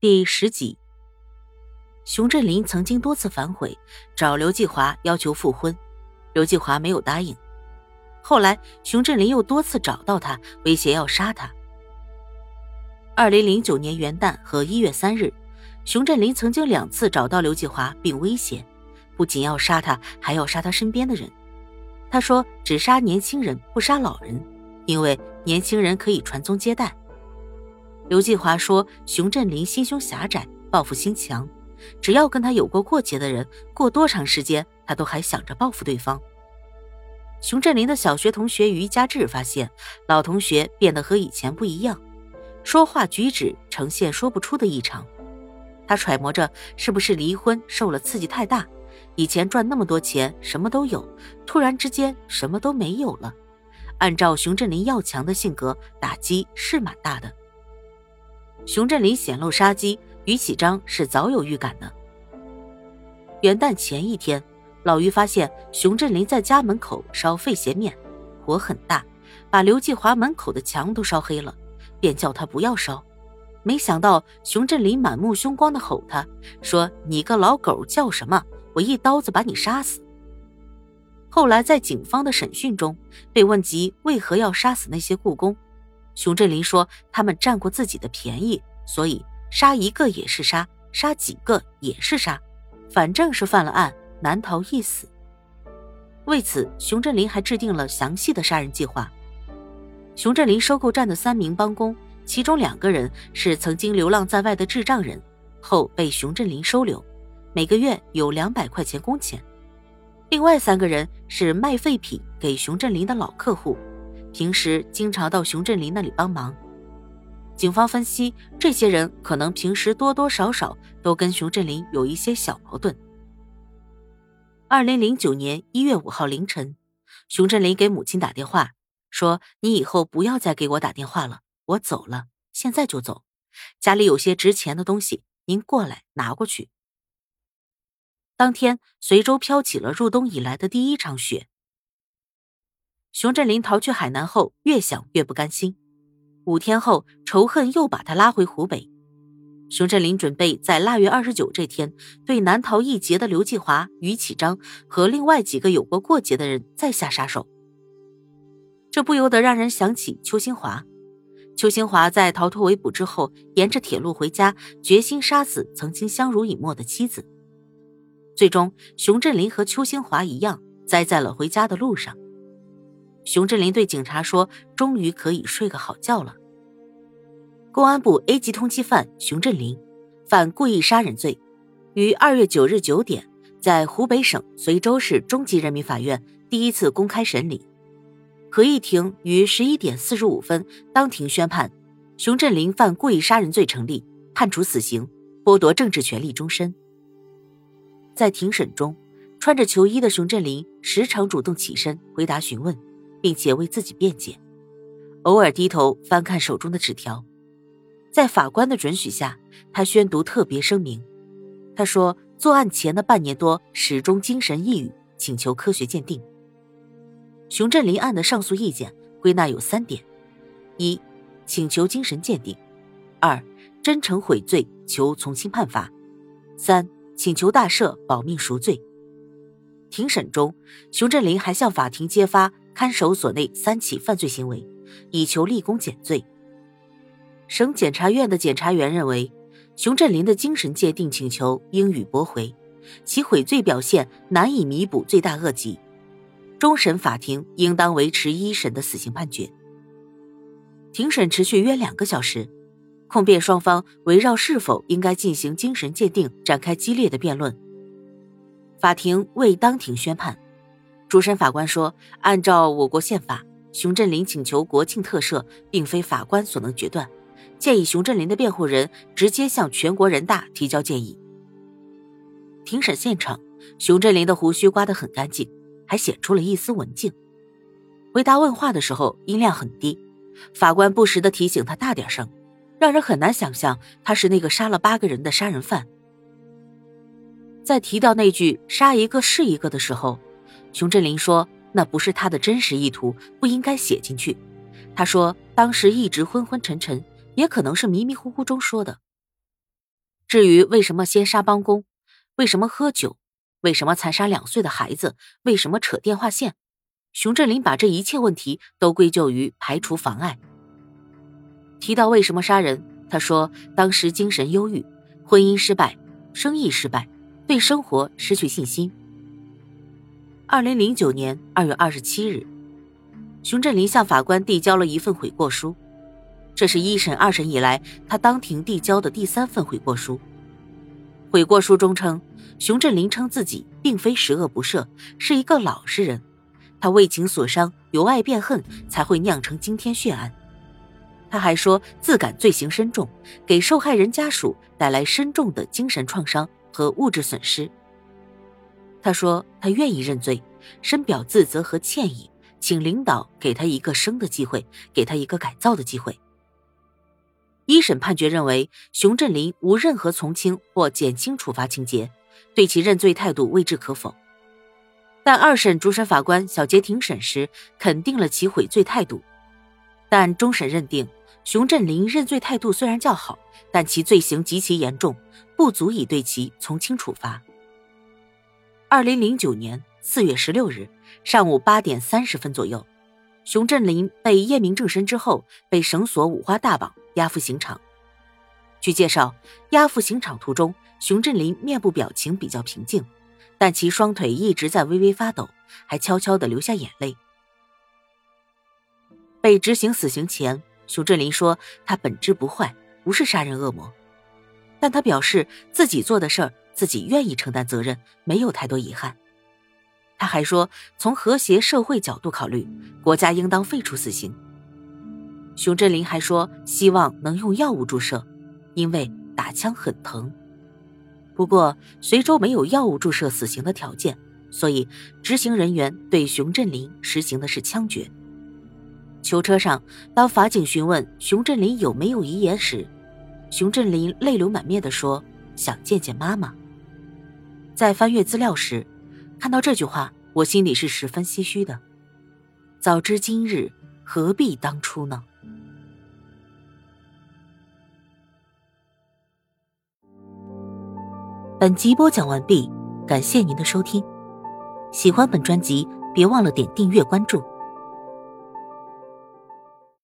第十集，熊振林曾经多次反悔，找刘继华要求复婚，刘继华没有答应。后来，熊振林又多次找到他，威胁要杀他。二零零九年元旦和一月三日，熊振林曾经两次找到刘继华，并威胁，不仅要杀他，还要杀他身边的人。他说：“只杀年轻人，不杀老人，因为年轻人可以传宗接代。”刘继华说：“熊振林心胸狭窄，报复心强，只要跟他有过过节的人，过多长时间他都还想着报复对方。”熊振林的小学同学于家志发现，老同学变得和以前不一样，说话举止呈现说不出的异常。他揣摩着是不是离婚受了刺激太大，以前赚那么多钱什么都有，突然之间什么都没有了。按照熊振林要强的性格，打击是蛮大的。熊振林显露杀机，于启章是早有预感的。元旦前一天，老于发现熊振林在家门口烧废鞋面，火很大，把刘继华门口的墙都烧黑了，便叫他不要烧。没想到熊振林满目凶光的吼他说：“你个老狗叫什么？我一刀子把你杀死。”后来在警方的审讯中，被问及为何要杀死那些雇工。熊振林说：“他们占过自己的便宜，所以杀一个也是杀，杀几个也是杀，反正是犯了案，难逃一死。”为此，熊振林还制定了详细的杀人计划。熊振林收购站的三名帮工，其中两个人是曾经流浪在外的智障人，后被熊振林收留，每个月有两百块钱工钱；另外三个人是卖废品给熊振林的老客户。平时经常到熊振林那里帮忙。警方分析，这些人可能平时多多少少都跟熊振林有一些小矛盾。二零零九年一月五号凌晨，熊振林给母亲打电话说：“你以后不要再给我打电话了，我走了，现在就走。家里有些值钱的东西，您过来拿过去。”当天，随州飘起了入冬以来的第一场雪。熊振林逃去海南后，越想越不甘心。五天后，仇恨又把他拉回湖北。熊振林准备在腊月二十九这天，对难逃一劫的刘继华、于启章和另外几个有过过节的人再下杀手。这不由得让人想起邱兴华。邱兴华在逃脱围捕之后，沿着铁路回家，决心杀死曾经相濡以沫的妻子。最终，熊振林和邱兴华一样，栽在了回家的路上。熊振林对警察说：“终于可以睡个好觉了。”公安部 A 级通缉犯熊振林，犯故意杀人罪，于二月九日九点在湖北省随州市中级人民法院第一次公开审理。合议庭于十一点四十五分当庭宣判，熊振林犯故意杀人罪成立，判处死刑，剥夺政治权利终身。在庭审中，穿着球衣的熊振林时常主动起身回答询问。并且为自己辩解，偶尔低头翻看手中的纸条。在法官的准许下，他宣读特别声明。他说，作案前的半年多始终精神抑郁，请求科学鉴定。熊振林案的上诉意见归纳有三点：一、请求精神鉴定；二、真诚悔罪，求从轻判罚；三、请求大赦，保命赎罪。庭审中，熊振林还向法庭揭发。看守所内三起犯罪行为，以求立功减罪。省检察院的检察员认为，熊振林的精神鉴定请求应予驳回，其悔罪表现难以弥补罪大恶极，终审法庭应当维持一审的死刑判决。庭审持续约两个小时，控辩双方围绕是否应该进行精神鉴定展开激烈的辩论。法庭未当庭宣判。主审法官说：“按照我国宪法，熊振林请求国庆特赦，并非法官所能决断，建议熊振林的辩护人直接向全国人大提交建议。”庭审现场，熊振林的胡须刮得很干净，还显出了一丝文静。回答问话的时候音量很低，法官不时的提醒他大点声，让人很难想象他是那个杀了八个人的杀人犯。在提到那句“杀一个是一个”的时候。熊振林说：“那不是他的真实意图，不应该写进去。”他说：“当时一直昏昏沉沉，也可能是迷迷糊糊中说的。”至于为什么先杀帮工，为什么喝酒，为什么残杀两岁的孩子，为什么扯电话线，熊振林把这一切问题都归咎于排除妨碍。提到为什么杀人，他说当时精神忧郁，婚姻失败，生意失败，对生活失去信心。二零零九年二月二十七日，熊振林向法官递交了一份悔过书。这是一审、二审以来他当庭递交的第三份悔过书。悔过书中称，熊振林称自己并非十恶不赦，是一个老实人。他为情所伤，由爱变恨，才会酿成惊天血案。他还说自感罪行深重，给受害人家属带来深重的精神创伤和物质损失。他说他愿意认罪，深表自责和歉意，请领导给他一个生的机会，给他一个改造的机会。一审判决认为，熊振林无任何从轻或减轻处罚情节，对其认罪态度未置可否。但二审主审法官小杰庭审时肯定了其悔罪态度，但终审认定熊振林认罪态度虽然较好，但其罪行极其严重，不足以对其从轻处罚。二零零九年四月十六日上午八点三十分左右，熊振林被验明正身之后，被绳索五花大绑。押赴刑场。据介绍，押赴刑场途中，熊振林面部表情比较平静，但其双腿一直在微微发抖，还悄悄的流下眼泪。被执行死刑前，熊振林说他本质不坏，不是杀人恶魔，但他表示自己做的事儿，自己愿意承担责任，没有太多遗憾。他还说，从和谐社会角度考虑，国家应当废除死刑。熊振林还说，希望能用药物注射，因为打枪很疼。不过，随州没有药物注射死刑的条件，所以执行人员对熊振林实行的是枪决。囚车上，当法警询问熊振林有没有遗言时，熊振林泪流满面地说：“想见见妈妈。”在翻阅资料时，看到这句话，我心里是十分唏嘘的。早知今日，何必当初呢？本集播讲完毕，感谢您的收听。喜欢本专辑，别忘了点订阅关注。